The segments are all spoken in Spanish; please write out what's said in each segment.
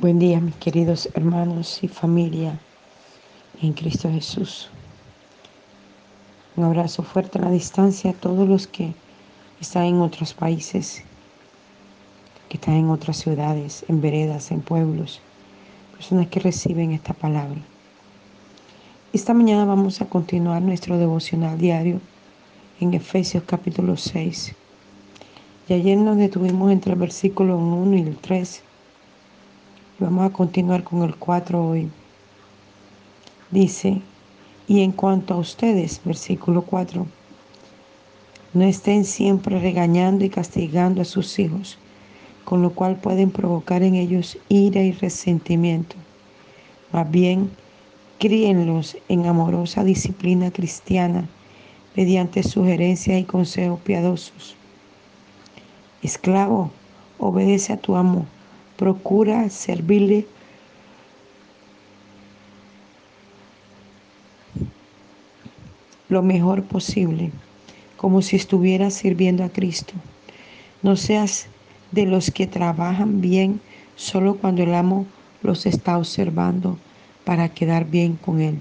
Buen día, mis queridos hermanos y familia en Cristo Jesús. Un abrazo fuerte a la distancia a todos los que están en otros países, que están en otras ciudades, en veredas, en pueblos, personas que reciben esta palabra. Esta mañana vamos a continuar nuestro devocional diario en Efesios capítulo 6. Y ayer nos detuvimos entre el versículo 1 y el 3 Vamos a continuar con el 4 hoy. Dice, y en cuanto a ustedes, versículo 4, no estén siempre regañando y castigando a sus hijos, con lo cual pueden provocar en ellos ira y resentimiento. Más bien, críenlos en amorosa disciplina cristiana mediante sugerencias y consejos piadosos. Esclavo, obedece a tu amo procura servirle lo mejor posible, como si estuvieras sirviendo a Cristo. No seas de los que trabajan bien solo cuando el amo los está observando para quedar bien con él.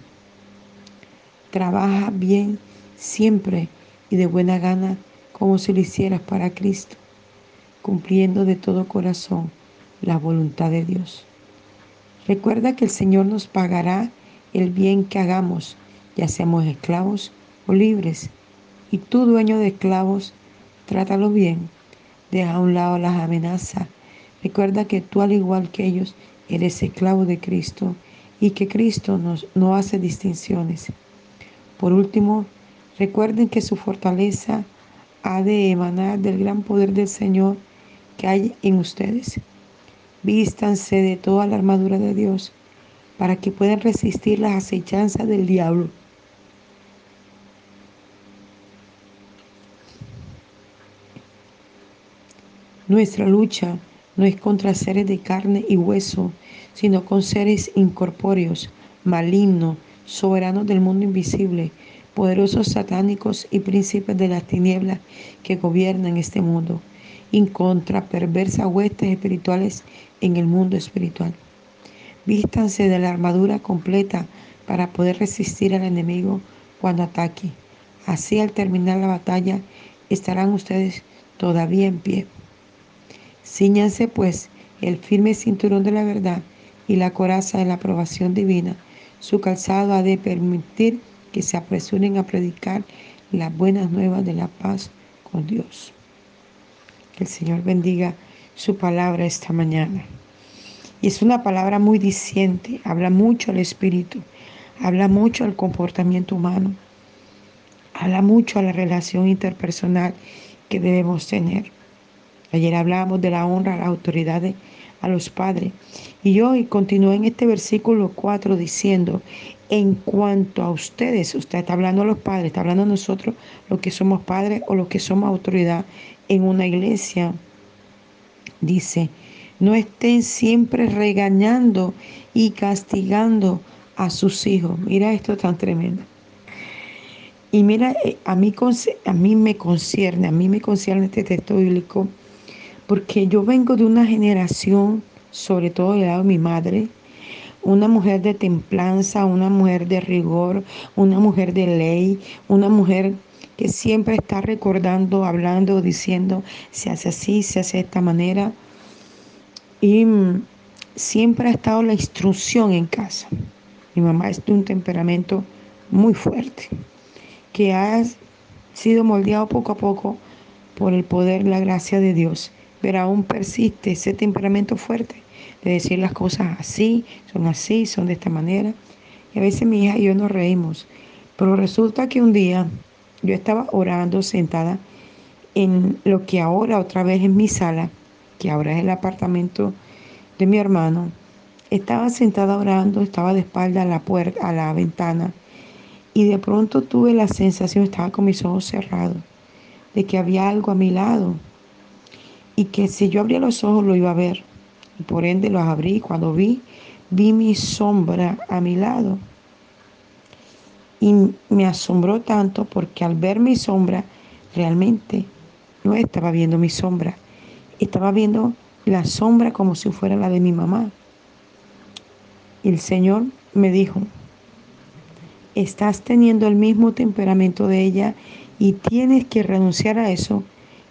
Trabaja bien siempre y de buena gana como si lo hicieras para Cristo, cumpliendo de todo corazón la voluntad de Dios. Recuerda que el Señor nos pagará el bien que hagamos, ya seamos esclavos o libres. Y tú, dueño de esclavos, trátalo bien. Deja a un lado las amenazas. Recuerda que tú, al igual que ellos, eres esclavo de Cristo y que Cristo nos, no hace distinciones. Por último, recuerden que su fortaleza ha de emanar del gran poder del Señor que hay en ustedes. Vístanse de toda la armadura de Dios para que puedan resistir las acechanzas del diablo. Nuestra lucha no es contra seres de carne y hueso, sino con seres incorpóreos, malignos, soberanos del mundo invisible, poderosos satánicos y príncipes de las tinieblas que gobiernan este mundo y contra perversas huestes espirituales en el mundo espiritual. Vístanse de la armadura completa para poder resistir al enemigo cuando ataque. Así al terminar la batalla estarán ustedes todavía en pie. Cíñanse pues el firme cinturón de la verdad y la coraza de la aprobación divina. Su calzado ha de permitir que se apresuren a predicar las buenas nuevas de la paz con Dios. Que el Señor bendiga su palabra esta mañana. Y es una palabra muy diciente, habla mucho al espíritu, habla mucho al comportamiento humano, habla mucho a la relación interpersonal que debemos tener. Ayer hablábamos de la honra a las autoridades, a los padres. Y hoy continúo en este versículo 4 diciendo, en cuanto a ustedes, usted está hablando a los padres, está hablando a nosotros, los que somos padres o los que somos autoridad en una iglesia, dice, no estén siempre regañando y castigando a sus hijos. Mira esto tan tremendo. Y mira, eh, a mí, a mí me concierne, a mí me concierne este texto bíblico, porque yo vengo de una generación, sobre todo del lado de mi madre, una mujer de templanza, una mujer de rigor, una mujer de ley, una mujer que siempre está recordando, hablando, diciendo, se hace así, se hace de esta manera. Y mm, siempre ha estado la instrucción en casa. Mi mamá es de un temperamento muy fuerte, que ha sido moldeado poco a poco por el poder, la gracia de Dios, pero aún persiste ese temperamento fuerte de decir las cosas así, son así, son de esta manera. Y a veces mi hija y yo nos reímos, pero resulta que un día yo estaba orando sentada en lo que ahora otra vez es mi sala, que ahora es el apartamento de mi hermano. Estaba sentada orando, estaba de espalda a la puerta, a la ventana, y de pronto tuve la sensación, estaba con mis ojos cerrados, de que había algo a mi lado y que si yo abría los ojos lo iba a ver. Y por ende los abrí. Cuando vi, vi mi sombra a mi lado. Y me asombró tanto porque al ver mi sombra, realmente no estaba viendo mi sombra. Estaba viendo la sombra como si fuera la de mi mamá. Y el Señor me dijo, estás teniendo el mismo temperamento de ella y tienes que renunciar a eso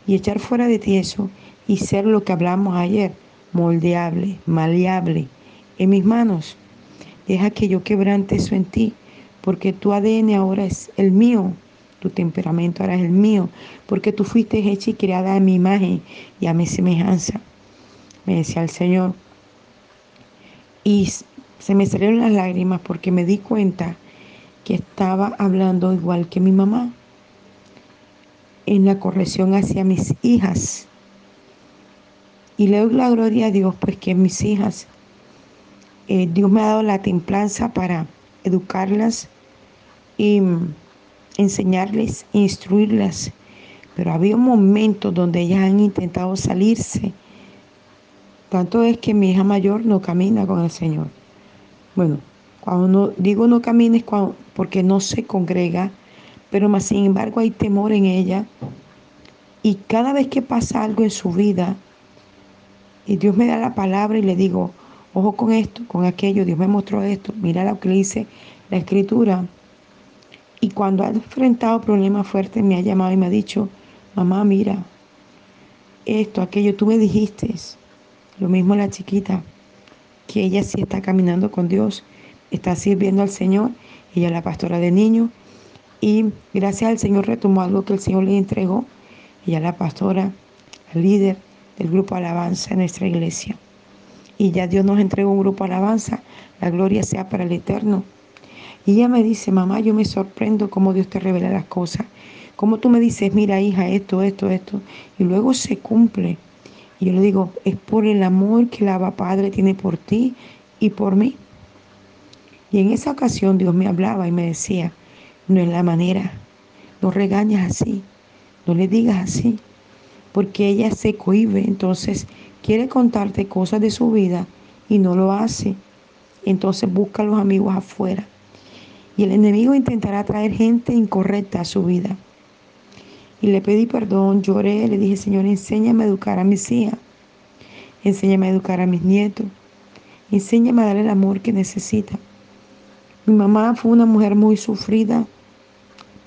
y echar fuera de ti eso y ser lo que hablamos ayer, moldeable, maleable, en mis manos. Deja que yo quebrante eso en ti, porque tu ADN ahora es el mío, tu temperamento ahora es el mío, porque tú fuiste hecha y creada a mi imagen y a mi semejanza. Me decía el Señor. Y se me salieron las lágrimas porque me di cuenta que estaba hablando igual que mi mamá en la corrección hacia mis hijas. Y le doy la gloria a Dios, pues que mis hijas, eh, Dios me ha dado la templanza para educarlas y enseñarles, instruirlas. Pero había un momento donde ellas han intentado salirse. Tanto es que mi hija mayor no camina con el Señor. Bueno, cuando no, digo no camines porque no se congrega, pero más sin embargo hay temor en ella. Y cada vez que pasa algo en su vida, y Dios me da la palabra y le digo, ojo con esto, con aquello, Dios me mostró esto, mira lo que le dice la escritura. Y cuando ha enfrentado problemas fuertes, me ha llamado y me ha dicho, mamá, mira, esto, aquello, tú me dijiste, lo mismo la chiquita, que ella sí está caminando con Dios, está sirviendo al Señor, ella es la pastora de niños, y gracias al Señor retomó algo que el Señor le entregó. Ella la pastora, la líder del grupo Alabanza en nuestra iglesia. Y ya Dios nos entregó un grupo Alabanza. La gloria sea para el Eterno. Y ella me dice, mamá, yo me sorprendo cómo Dios te revela las cosas. Cómo tú me dices, mira hija, esto, esto, esto. Y luego se cumple. Y yo le digo, es por el amor que el Abba Padre tiene por ti y por mí. Y en esa ocasión Dios me hablaba y me decía, no es la manera. No regañas así, no le digas así, porque ella se cohibe, entonces quiere contarte cosas de su vida y no lo hace. Entonces busca a los amigos afuera. Y el enemigo intentará traer gente incorrecta a su vida. Y le pedí perdón, lloré, le dije, Señor, enséñame a educar a mis hijas, enséñame a educar a mis nietos, enséñame a dar el amor que necesita. Mi mamá fue una mujer muy sufrida.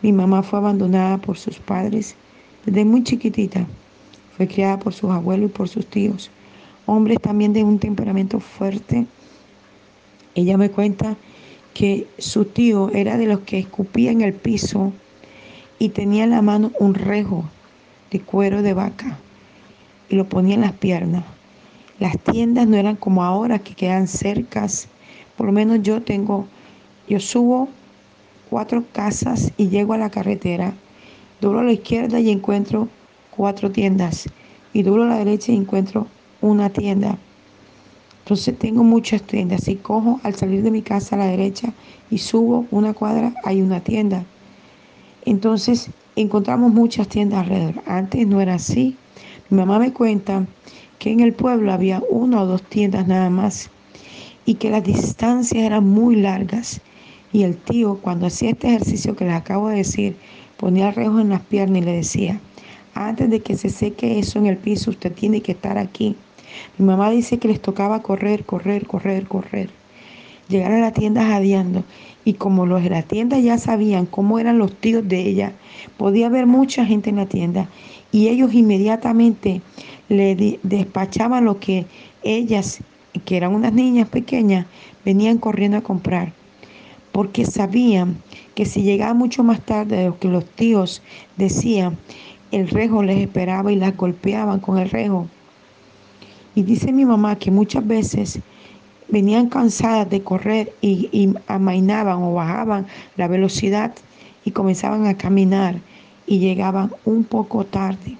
Mi mamá fue abandonada por sus padres desde muy chiquitita. Fue criada por sus abuelos y por sus tíos, hombres también de un temperamento fuerte. Ella me cuenta que su tío era de los que escupía en el piso y tenía en la mano un rejo de cuero de vaca y lo ponía en las piernas. Las tiendas no eran como ahora que quedan cercas. Por lo menos yo tengo yo subo cuatro casas y llego a la carretera. Doblo a la izquierda y encuentro cuatro tiendas. Y doblo a la derecha y encuentro una tienda. Entonces tengo muchas tiendas. Y cojo al salir de mi casa a la derecha y subo una cuadra, hay una tienda. Entonces encontramos muchas tiendas alrededor. Antes no era así. Mi mamá me cuenta que en el pueblo había una o dos tiendas nada más y que las distancias eran muy largas y el tío, cuando hacía este ejercicio que les acabo de decir, ponía el rejo en las piernas y le decía, antes de que se seque eso en el piso, usted tiene que estar aquí. Mi mamá dice que les tocaba correr, correr, correr, correr. Llegar a la tienda jadeando. Y como los de la tienda ya sabían cómo eran los tíos de ella, podía haber mucha gente en la tienda. Y ellos inmediatamente le despachaban lo que ellas, que eran unas niñas pequeñas, venían corriendo a comprar porque sabían que si llegaba mucho más tarde de lo que los tíos decían, el rejo les esperaba y las golpeaban con el rejo. Y dice mi mamá que muchas veces venían cansadas de correr y, amainaban o bajaban la velocidad y comenzaban a caminar y llegaban un poco tarde.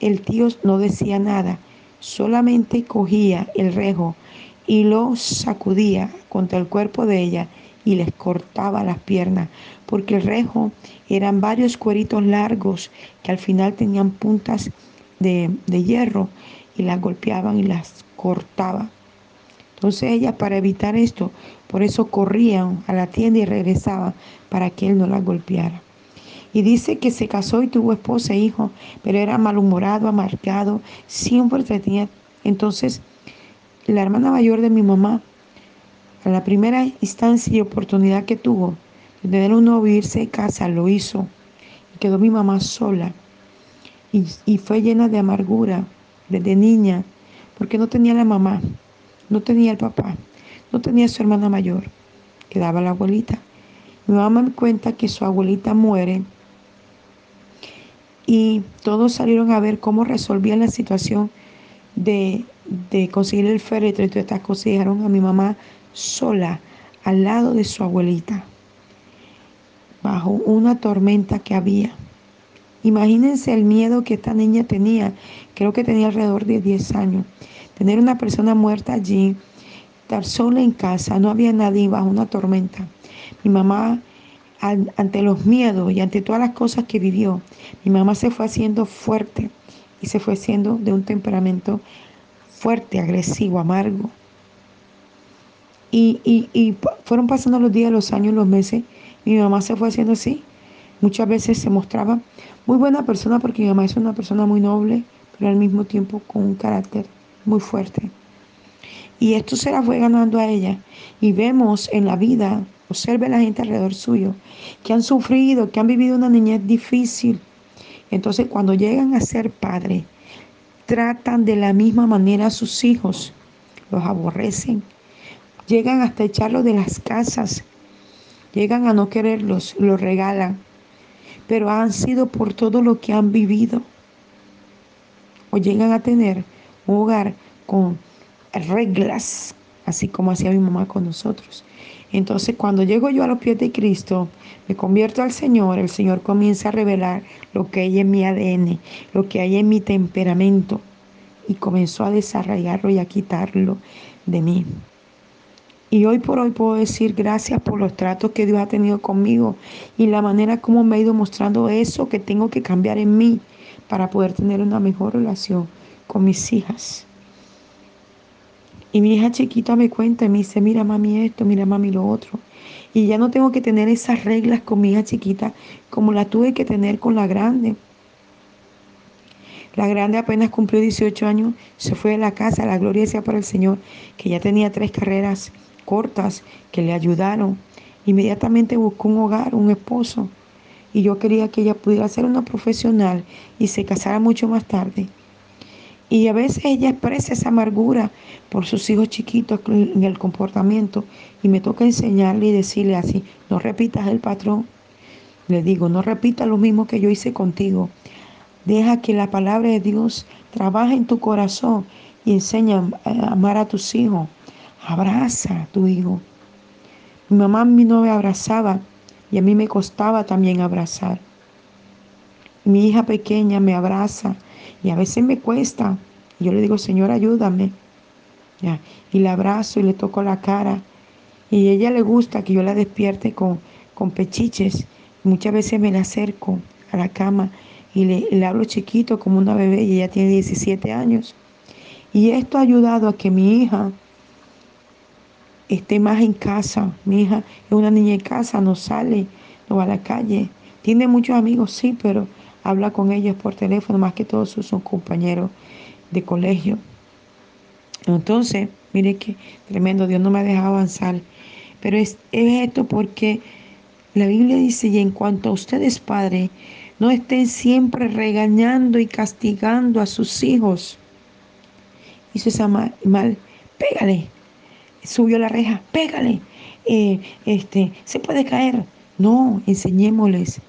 El tío no decía nada, solamente cogía el rejo y lo sacudía contra el cuerpo de ella y les cortaba las piernas, porque el rejo eran varios cueritos largos que al final tenían puntas de, hierro y las golpeaban y las cortaba. Entonces ella para evitar esto, por eso corrían a la tienda y regresaban para que él no las golpeara. Y dice que se casó y tuvo esposa e hijo, pero era malhumorado, amargado, siempre tenía. Entonces, la hermana mayor de mi mamá A la primera instancia y oportunidad que tuvo de tener un novio irse de casa, lo hizo. Y quedó mi mamá sola. Y, y fue llena de amargura desde niña, porque no tenía la mamá, no tenía el papá, no tenía su hermana mayor, quedaba la abuelita. Mi mamá me cuenta que su abuelita muere y todos salieron a ver cómo resolvían la situación de, conseguir el féretro y todas estas cosas y dejaron a mi mamá sola al lado de su abuelita, bajo una tormenta que había. Imagínense el miedo que esta niña tenía, creo que tenía alrededor de 10 años, tener una persona muerta allí, estar sola en casa, no había nadie bajo una tormenta. Mi mamá, ante los miedos y ante todas las cosas que vivió, mi mamá se fue haciendo fuerte y se fue haciendo de un temperamento fuerte, agresivo, amargo. Y, y, fueron pasando los días, los años, los meses. Mi mamá se fue haciendo así. Muchas veces se mostraba muy buena persona porque mi mamá es una persona muy noble, pero al mismo tiempo con un carácter muy fuerte. Y esto se la fue ganando a ella. Y vemos en la vida, observe la gente alrededor suyo, que han sufrido, que han vivido una niñez difícil, entonces cuando llegan a ser padres, tratan de la misma manera a sus hijos, los aborrecen, llegan hasta echarlos de las casas, llegan a no quererlos, los regalan, pero han sido por todo lo que han vivido. O llegan a tener un hogar con reglas, así como hacía mi mamá con nosotros. Entonces cuando llego yo a los pies de Cristo, me convierto al Señor, el Señor comienza a revelar lo que hay en mi ADN, lo que hay en mi temperamento, y comenzó a desarrollarlo y a quitarlo de mí. Y hoy por hoy puedo decir gracias por los tratos que Dios ha tenido conmigo y la manera como me ha ido mostrando eso que tengo que cambiar en mí para poder tener una mejor relación con mis hijas. Y mi hija chiquita me cuenta y me dice, mira mami esto, mira mami lo otro. Y ya no tengo que tener esas reglas con mi hija chiquita como la tuve que tener con la grande. La grande apenas cumplió 18 años, se fue de la casa, la gloria sea para el Señor, que ya tenía tres carreras cortas que le ayudaron. Inmediatamente buscó un hogar, un esposo. Y yo quería que ella pudiera ser una profesional y se casara mucho más tarde. Y a veces ella expresa esa amargura por sus hijos chiquitos en el comportamiento y me toca enseñarle y decirle así, no repitas el patrón. Le digo, no repita lo mismo que yo hice contigo. Deja que la palabra de Dios trabaje en tu corazón y enseña a amar a tus hijos. Abraza a tu hijo. Mi mamá a mí no me abrazaba y a mí me costaba también abrazar. Mi hija pequeña me abraza y a veces me cuesta. Yo le digo, Señor, ayúdame. Y le abrazo y le toco la cara. Y ella le gusta que yo la despierte con, con pechiches. Muchas veces me la acerco a la cama y le, le hablo chiquito como una bebé y ella tiene 17 años. Y esto ha ayudado a que mi hija esté más en casa. Mi hija es una niña en casa, no sale, no va a la calle. Tiene muchos amigos, sí, pero habla con ellos por teléfono, más que todos sus compañeros de colegio. Entonces, mire que tremendo, Dios no me ha dejado avanzar. Pero es, esto porque la Biblia dice, y en cuanto a ustedes, padres, no estén siempre regañando y castigando a sus hijos. Hizo esa mal, mal pégale. Subió la reja, pégale. Eh, este, se puede caer. No, enseñémosles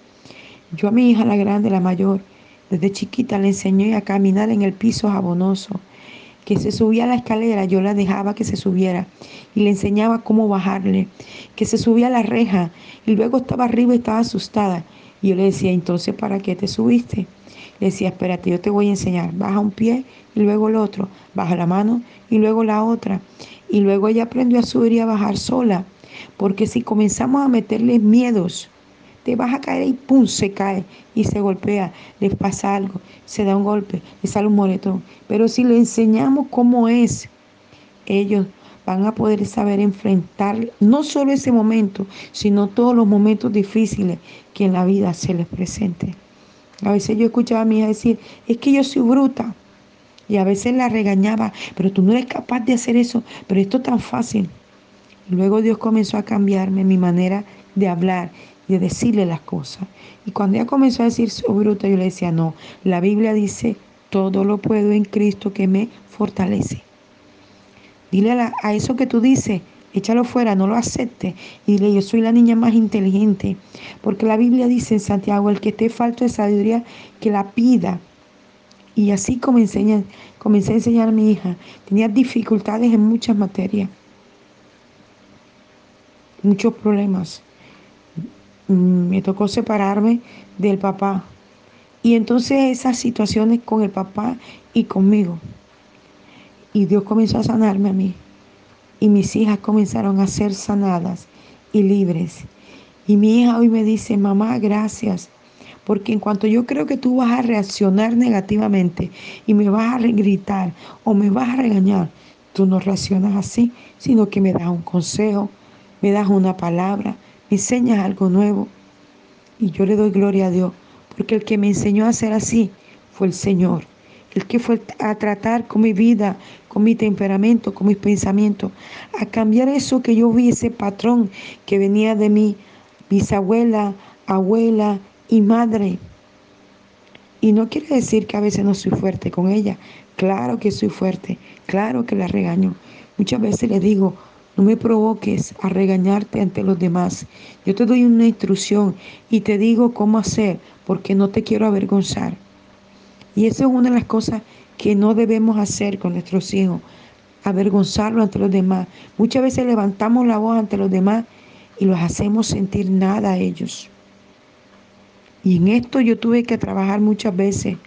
yo a mi hija, la grande, la mayor, desde chiquita le enseñé a caminar en el piso jabonoso. Que se subía a la escalera, yo la dejaba que se subiera y le enseñaba cómo bajarle. Que se subía a la reja y luego estaba arriba y estaba asustada. Y yo le decía, entonces, ¿para qué te subiste? Le decía, espérate, yo te voy a enseñar. Baja un pie y luego el otro. Baja la mano y luego la otra. Y luego ella aprendió a subir y a bajar sola. Porque si comenzamos a meterle miedos, te vas a caer y pum, se cae y se golpea, le pasa algo, se da un golpe, le sale un moretón. Pero si le enseñamos cómo es, ellos van a poder saber enfrentar no solo ese momento, sino todos los momentos difíciles que en la vida se les presente. A veces yo escuchaba a mi hija decir, es que yo soy bruta. Y a veces la regañaba, pero tú no eres capaz de hacer eso, pero esto es tan fácil. Luego Dios comenzó a cambiarme mi manera de hablar y de decirle las cosas. Y cuando ella comenzó a decir su bruta, yo le decía, no, la Biblia dice, todo lo puedo en Cristo que me fortalece. Dile a, a eso que tú dices, échalo fuera, no lo acepte. Y dile, yo soy la niña más inteligente. Porque la Biblia dice en Santiago, el que esté falto de sabiduría, que la pida. Y así comencé, comencé a enseñar a mi hija. Tenía dificultades en muchas materias muchos problemas. Mm, me tocó separarme del papá. Y entonces esas situaciones con el papá y conmigo. Y Dios comenzó a sanarme a mí. Y mis hijas comenzaron a ser sanadas y libres. Y mi hija hoy me dice, mamá, gracias. Porque en cuanto yo creo que tú vas a reaccionar negativamente y me vas a gritar o me vas a regañar, tú no reaccionas así, sino que me das un consejo, me das una palabra, me enseñas algo nuevo. Y yo le doy gloria a Dios, porque el que me enseñó a hacer así fue el Señor. El que fue a tratar con mi vida, con mi temperamento, con mis pensamientos, a cambiar eso que yo vi, ese patrón que venía de mi bisabuela, abuela y madre. Y no quiere decir que a veces no soy fuerte con ella. Claro que soy fuerte, claro que la regaño. Muchas veces le digo, no me provoques a regañarte ante los demás. Yo te doy una instrucción y te digo cómo hacer porque no te quiero avergonzar. Y eso es una de las cosas que no debemos hacer con nuestros hijos, avergonzarlo ante los demás. Muchas veces levantamos la voz ante los demás y los hacemos sentir nada a ellos. Y en esto yo tuve que trabajar muchas veces.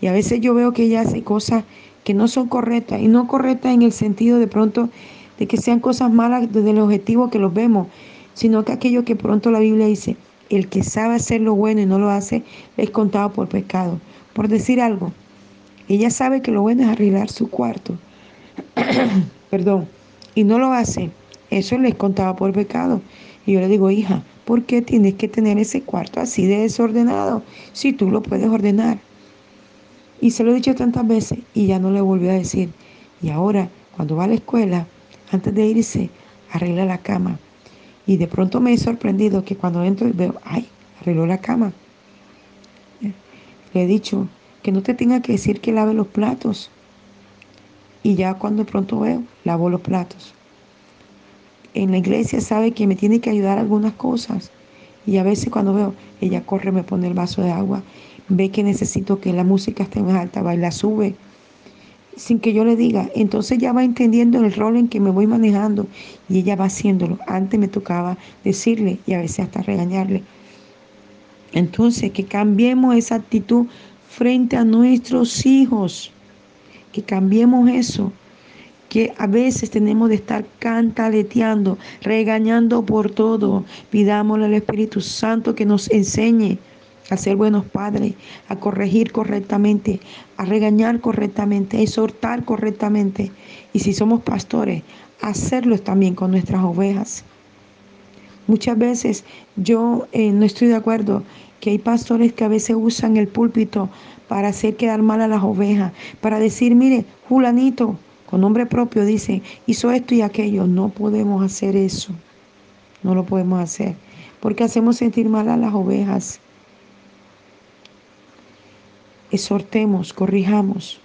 Y a veces yo veo que ella hace cosas que no son correctas. Y no correctas en el sentido de pronto de que sean cosas malas desde el objetivo que los vemos, sino que aquello que pronto la Biblia dice, el que sabe hacer lo bueno y no lo hace, es contado por pecado. Por decir algo, ella sabe que lo bueno es arreglar su cuarto, perdón, y no lo hace, eso le es contado por pecado. Y yo le digo, hija, ¿por qué tienes que tener ese cuarto así de desordenado si tú lo puedes ordenar? Y se lo he dicho tantas veces y ya no le volvió a decir. Y ahora, cuando va a la escuela, antes de irse, arregla la cama. Y de pronto me he sorprendido que cuando entro veo, ay, arregló la cama. Le he dicho que no te tenga que decir que lave los platos. Y ya cuando de pronto veo, lavo los platos. En la iglesia sabe que me tiene que ayudar algunas cosas. Y a veces cuando veo, ella corre, me pone el vaso de agua, ve que necesito que la música esté más alta, va y la sube sin que yo le diga. Entonces ya va entendiendo el rol en que me voy manejando y ella va haciéndolo. Antes me tocaba decirle y a veces hasta regañarle. Entonces, que cambiemos esa actitud frente a nuestros hijos. Que cambiemos eso. Que a veces tenemos de estar cantaleteando, regañando por todo. Pidámosle al Espíritu Santo que nos enseñe a ser buenos padres, a corregir correctamente, a regañar correctamente, a exhortar correctamente. Y si somos pastores, hacerlo también con nuestras ovejas. Muchas veces yo eh, no estoy de acuerdo que hay pastores que a veces usan el púlpito para hacer quedar mal a las ovejas, para decir, mire, Julanito, con nombre propio, dice, hizo esto y aquello. No podemos hacer eso. No lo podemos hacer. Porque hacemos sentir mal a las ovejas exhortemos, corrijamos.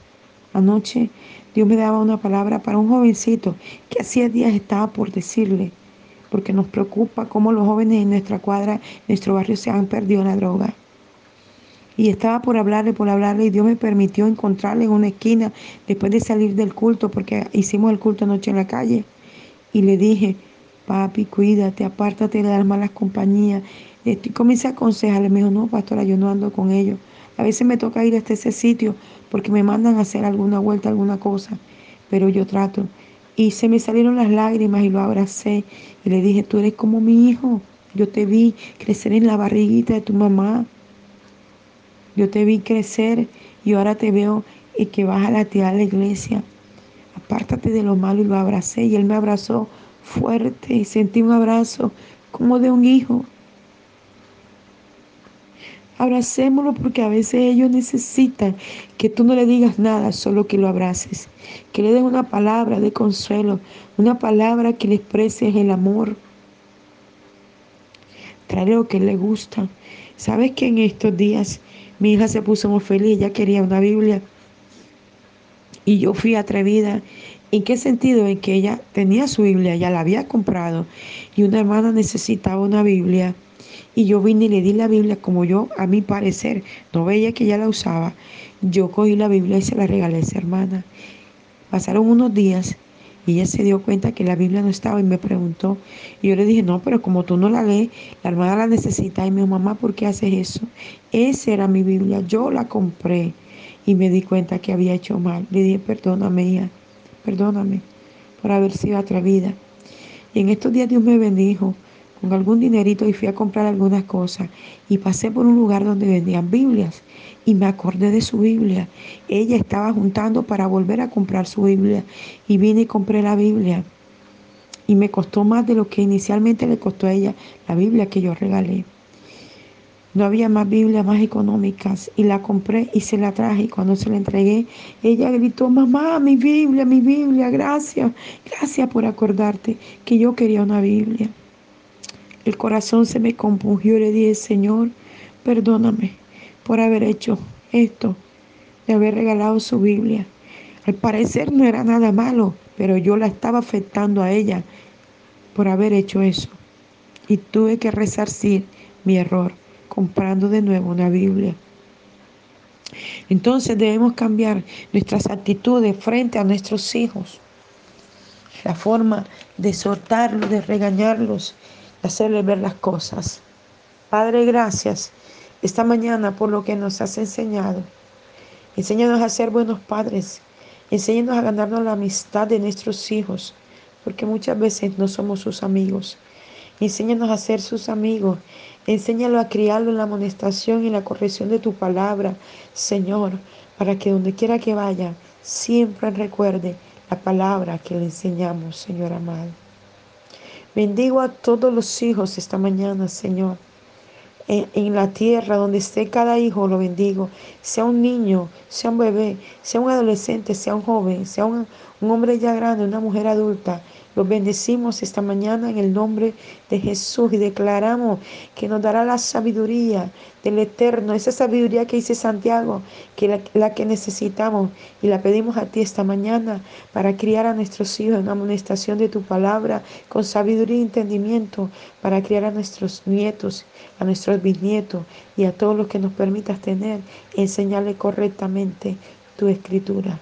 Anoche Dios me daba una palabra para un jovencito que hacía días estaba por decirle, porque nos preocupa cómo los jóvenes en nuestra cuadra, en nuestro barrio se han perdido en la droga. Y estaba por hablarle, por hablarle, y Dios me permitió encontrarle en una esquina después de salir del culto, porque hicimos el culto anoche en la calle. Y le dije, papi, cuídate, apártate de las malas compañías. Y comencé a aconsejarle, me dijo, no, pastora, yo no ando con ellos. A veces me toca ir hasta ese sitio porque me mandan a hacer alguna vuelta, alguna cosa, pero yo trato. Y se me salieron las lágrimas y lo abracé y le dije, tú eres como mi hijo. Yo te vi crecer en la barriguita de tu mamá. Yo te vi crecer y ahora te veo y que vas a latear la iglesia. Apártate de lo malo y lo abracé. Y él me abrazó fuerte y sentí un abrazo como de un hijo. Abracémoslo porque a veces ellos necesitan que tú no le digas nada, solo que lo abraces. Que le des una palabra de consuelo, una palabra que le expreses el amor. Trae lo que le gusta. ¿Sabes que en estos días mi hija se puso muy feliz? Ella quería una Biblia. Y yo fui atrevida. ¿En qué sentido? En que ella tenía su Biblia, ya la había comprado. Y una hermana necesitaba una Biblia. Y yo vine y le di la Biblia como yo, a mi parecer, no veía que ella la usaba. Yo cogí la Biblia y se la regalé a esa hermana. Pasaron unos días y ella se dio cuenta que la Biblia no estaba y me preguntó. Y yo le dije, no, pero como tú no la lees, la hermana la necesita. Y dijo, mamá, ¿por qué haces eso? Esa era mi Biblia, yo la compré. Y me di cuenta que había hecho mal. Le dije, perdóname, hija, perdóname por haber sido atrevida. Y en estos días Dios me bendijo con algún dinerito y fui a comprar algunas cosas y pasé por un lugar donde vendían Biblias y me acordé de su Biblia. Ella estaba juntando para volver a comprar su Biblia y vine y compré la Biblia. Y me costó más de lo que inicialmente le costó a ella la Biblia que yo regalé. No había más Biblias más económicas y la compré y se la traje y cuando se la entregué, ella gritó, mamá, mi Biblia, mi Biblia, gracias, gracias por acordarte que yo quería una Biblia. El corazón se me compungió y le dije, Señor, perdóname por haber hecho esto, de haber regalado su Biblia. Al parecer no era nada malo, pero yo la estaba afectando a ella por haber hecho eso. Y tuve que resarcir mi error comprando de nuevo una Biblia. Entonces debemos cambiar nuestras actitudes frente a nuestros hijos. La forma de soltarlos, de regañarlos, hacerle ver las cosas. Padre, gracias esta mañana por lo que nos has enseñado. Enséñanos a ser buenos padres. Enséñanos a ganarnos la amistad de nuestros hijos, porque muchas veces no somos sus amigos. Enséñanos a ser sus amigos. Enséñalo a criarlo en la amonestación y la corrección de tu palabra, Señor, para que donde quiera que vaya, siempre recuerde la palabra que le enseñamos, Señor amado. Bendigo a todos los hijos esta mañana, Señor. En, la tierra, donde esté cada hijo, lo bendigo. Sea un niño, sea un bebé, sea un adolescente, sea un joven, sea un hombre ya grande, una mujer adulta. Los bendecimos esta mañana en el nombre de Jesús y declaramos que nos dará la sabiduría del Eterno, esa sabiduría que dice Santiago, que la, la que necesitamos. Y la pedimos a ti esta mañana para criar a nuestros hijos en amonestación de tu palabra, con sabiduría y entendimiento, para criar a nuestros nietos, a nuestros bisnietos y a todos los que nos permitas tener, enseñarle correctamente tu escritura.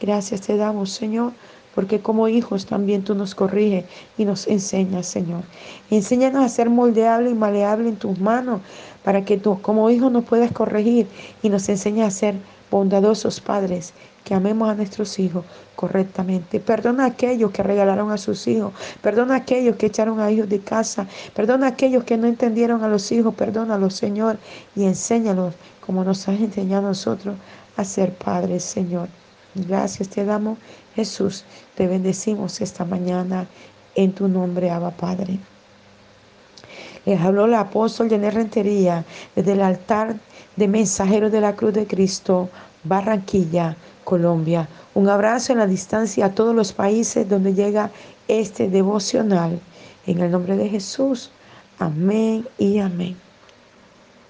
Gracias te damos, Señor porque como hijos también tú nos corriges y nos enseñas, Señor. Enséñanos a ser moldeable y maleable en tus manos, para que tú como hijos nos puedas corregir y nos enseñes a ser bondadosos padres, que amemos a nuestros hijos correctamente. Perdona a aquellos que regalaron a sus hijos, perdona a aquellos que echaron a hijos de casa, perdona a aquellos que no entendieron a los hijos, perdónalos, Señor, y enséñalos como nos has enseñado a nosotros a ser padres, Señor. Gracias te damos, Jesús. Te bendecimos esta mañana en tu nombre, Abba Padre. Les habló el apóstol Janet Rentería desde el altar de mensajeros de la Cruz de Cristo, Barranquilla, Colombia. Un abrazo en la distancia a todos los países donde llega este devocional. En el nombre de Jesús. Amén y amén.